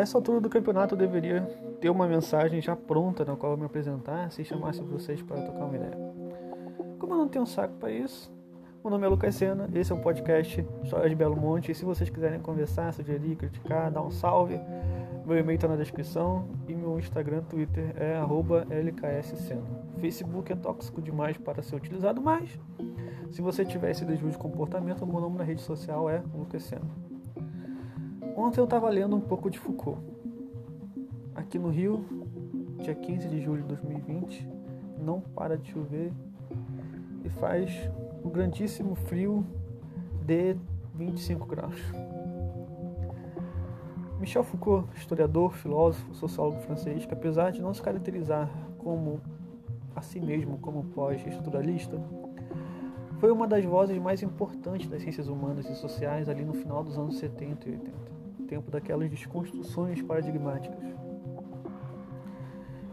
essa altura do campeonato eu deveria ter uma mensagem já pronta na qual eu me apresentar se chamasse vocês para tocar uma ideia. Como eu não tenho saco para isso, meu nome é Lucas Sena, esse é um podcast História de Belo Monte. E se vocês quiserem conversar, sugerir, criticar, dar um salve, meu e-mail está na descrição e meu Instagram, Twitter é lkssena. Facebook é tóxico demais para ser utilizado, mas se você tiver esse desvio de comportamento, meu nome na rede social é Lucas Sena. Ontem eu estava lendo um pouco de Foucault. Aqui no Rio, dia 15 de julho de 2020, não para de chover e faz um grandíssimo frio de 25 graus. Michel Foucault, historiador, filósofo, sociólogo francês, que apesar de não se caracterizar como a si mesmo como pós-estruturalista, foi uma das vozes mais importantes das ciências humanas e sociais ali no final dos anos 70 e 80, tempo daquelas desconstruções paradigmáticas.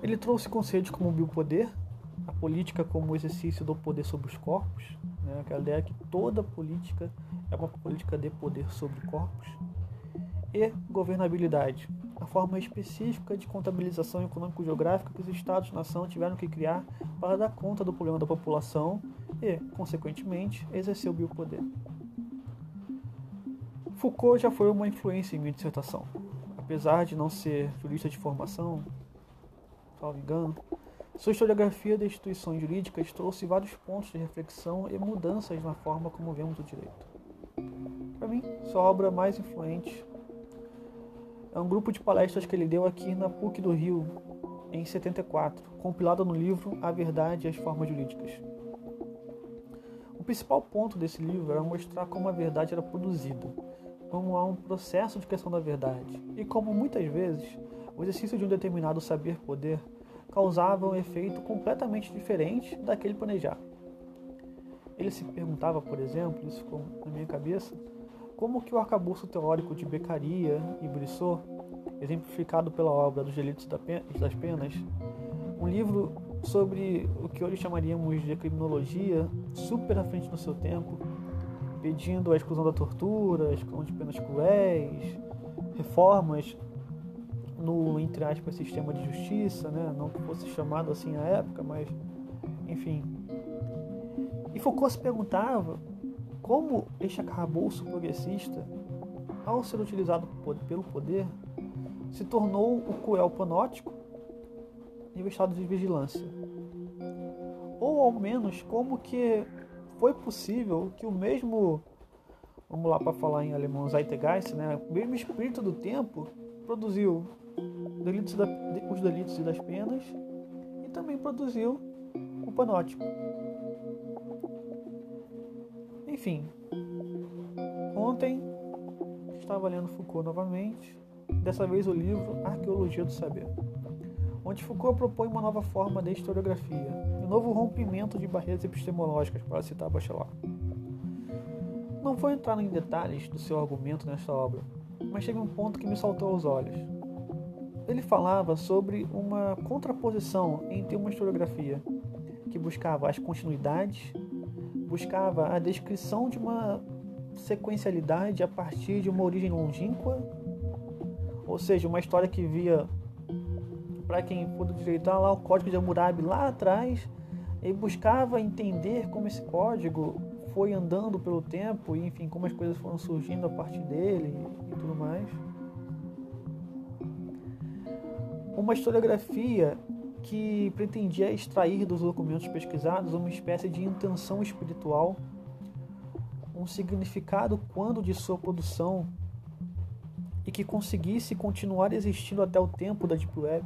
Ele trouxe conceitos como o biopoder, a política como o exercício do poder sobre os corpos, né? aquela ideia que toda política é uma política de poder sobre corpos, e governabilidade, a forma específica de contabilização econômico-geográfica que os Estados-nação tiveram que criar para dar conta do problema da população e, consequentemente, exercer o biopoder. Foucault já foi uma influência em minha dissertação. Apesar de não ser jurista de formação, salvo engano, sua historiografia das instituições jurídicas trouxe vários pontos de reflexão e mudanças na forma como vemos o direito. Para mim, sua obra mais influente é um grupo de palestras que ele deu aqui na PUC do Rio, em 74, compilada no livro A Verdade e as Formas Jurídicas. Principal ponto desse livro era mostrar como a verdade era produzida, como há um processo de questão da verdade, e como muitas vezes o exercício de um determinado saber-poder causava um efeito completamente diferente daquele planejado. Ele se perguntava, por exemplo, isso ficou na minha cabeça, como que o arcabouço teórico de Beccaria e Brissot, exemplificado pela obra dos delitos das penas, um livro sobre o que hoje chamaríamos de criminologia, super à frente no seu tempo, pedindo a exclusão da tortura, a exclusão de penas cruéis, reformas no, entre aspas, sistema de justiça, né? não que fosse chamado assim à época, mas enfim. E Foucault se perguntava como este arcabouço progressista, ao ser utilizado pelo poder, se tornou o cruel panótico e o estado de vigilância. Ou ao menos como que foi possível que o mesmo, vamos lá para falar em alemão, Zeitgeist, né, o mesmo espírito do tempo produziu delitos da, os delitos e das penas e também produziu o panótico. Enfim, ontem estava lendo Foucault novamente, dessa vez o livro Arqueologia do Saber, onde Foucault propõe uma nova forma de historiografia, um novo rompimento de barreiras epistemológicas, para citar Bachelard. Não vou entrar em detalhes do seu argumento nesta obra, mas teve um ponto que me saltou aos olhos. Ele falava sobre uma contraposição entre uma historiografia que buscava as continuidades buscava a descrição de uma sequencialidade a partir de uma origem longínqua, ou seja, uma história que via, para quem for direitar lá, o código de Hammurabi lá atrás, e buscava entender como esse código foi andando pelo tempo, e enfim, como as coisas foram surgindo a partir dele e tudo mais. Uma historiografia que pretendia extrair dos documentos pesquisados uma espécie de intenção espiritual, um significado quando de sua produção e que conseguisse continuar existindo até o tempo da Deep Web.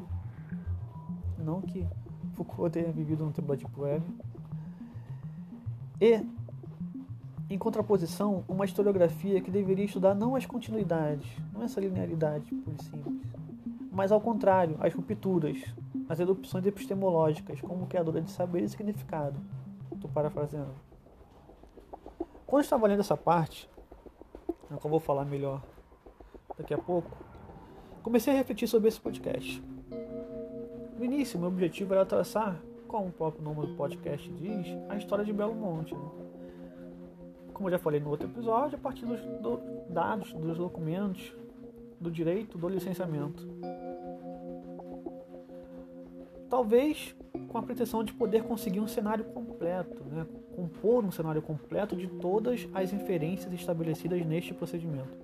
Não que Foucault tenha vivido no tempo da Deep Web. E, em contraposição, uma historiografia que deveria estudar não as continuidades, não essa linearidade por simples, mas ao contrário, as rupturas, as erupções epistemológicas como criadora de saber e significado. Estou parafraseando. Quando estava lendo essa parte, é que eu vou falar melhor daqui a pouco, comecei a refletir sobre esse podcast. No início, meu objetivo era traçar, como o próprio nome do podcast diz, a história de Belo Monte. Né? Como eu já falei no outro episódio, a partir dos do, dados, dos documentos do direito do licenciamento. Talvez com a pretensão de poder conseguir um cenário completo, né? compor um cenário completo de todas as inferências estabelecidas neste procedimento.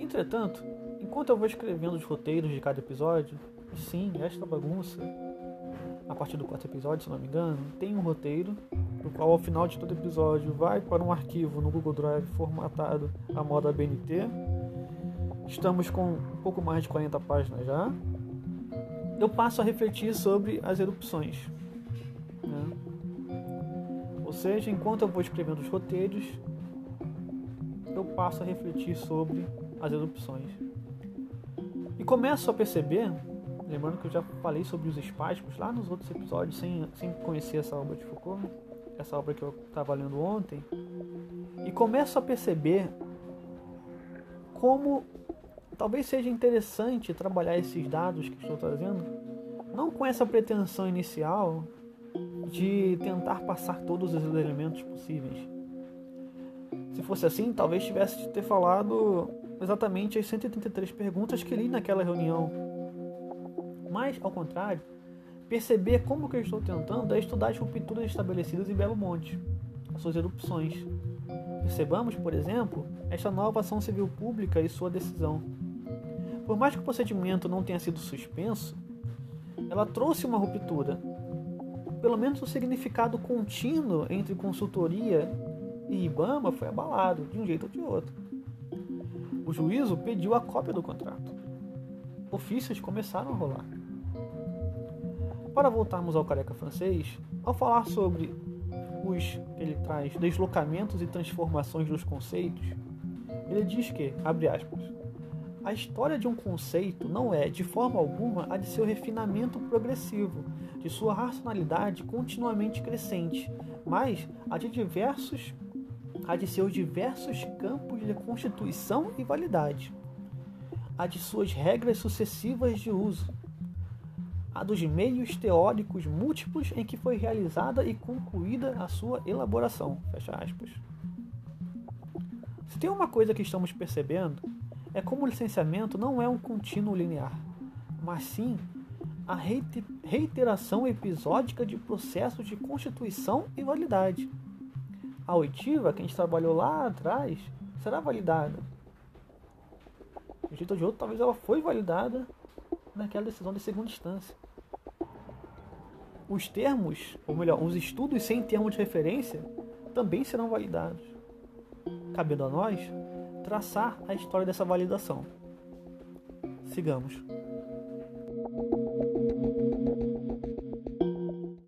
Entretanto, enquanto eu vou escrevendo os roteiros de cada episódio, sim, esta bagunça, a partir do quarto episódio, se não me engano, tem um roteiro, no qual ao final de todo episódio vai para um arquivo no Google Drive formatado a moda BNT. Estamos com um pouco mais de 40 páginas já, eu passo a refletir sobre as erupções. Né? Ou seja, enquanto eu vou escrevendo os roteiros, eu passo a refletir sobre as erupções. Começo a perceber, lembrando que eu já falei sobre os espasmos lá nos outros episódios, sem, sem conhecer essa obra de Foucault, essa obra que eu estava lendo ontem, e começo a perceber como talvez seja interessante trabalhar esses dados que estou trazendo, não com essa pretensão inicial de tentar passar todos os elementos possíveis. Se fosse assim, talvez tivesse de ter falado exatamente as 133 perguntas que li naquela reunião. Mas, ao contrário, perceber como que eu estou tentando é estudar as rupturas estabelecidas em Belo Monte, as suas erupções. Percebamos, por exemplo, esta nova ação civil pública e sua decisão. Por mais que o procedimento não tenha sido suspenso, ela trouxe uma ruptura. Pelo menos o significado contínuo entre consultoria e IBAMA foi abalado, de um jeito ou de outro. O juízo pediu a cópia do contrato. Ofícios começaram a rolar. Para voltarmos ao careca francês, ao falar sobre os ele traz deslocamentos e transformações dos conceitos, ele diz que, abre aspas, a história de um conceito não é, de forma alguma, a de seu refinamento progressivo, de sua racionalidade continuamente crescente, mas a de diversos a de seus diversos campos de constituição e validade, a de suas regras sucessivas de uso, a dos meios teóricos múltiplos em que foi realizada e concluída a sua elaboração. Fecha aspas. Se tem uma coisa que estamos percebendo é como o licenciamento não é um contínuo linear, mas sim a reiteração episódica de processos de constituição e validade. A oitiva, que a gente trabalhou lá atrás, será validada. De um jeito ou de outro, talvez ela foi validada naquela decisão de segunda instância. Os termos, ou melhor, os estudos sem termo de referência, também serão validados. Cabendo a nós traçar a história dessa validação. Sigamos.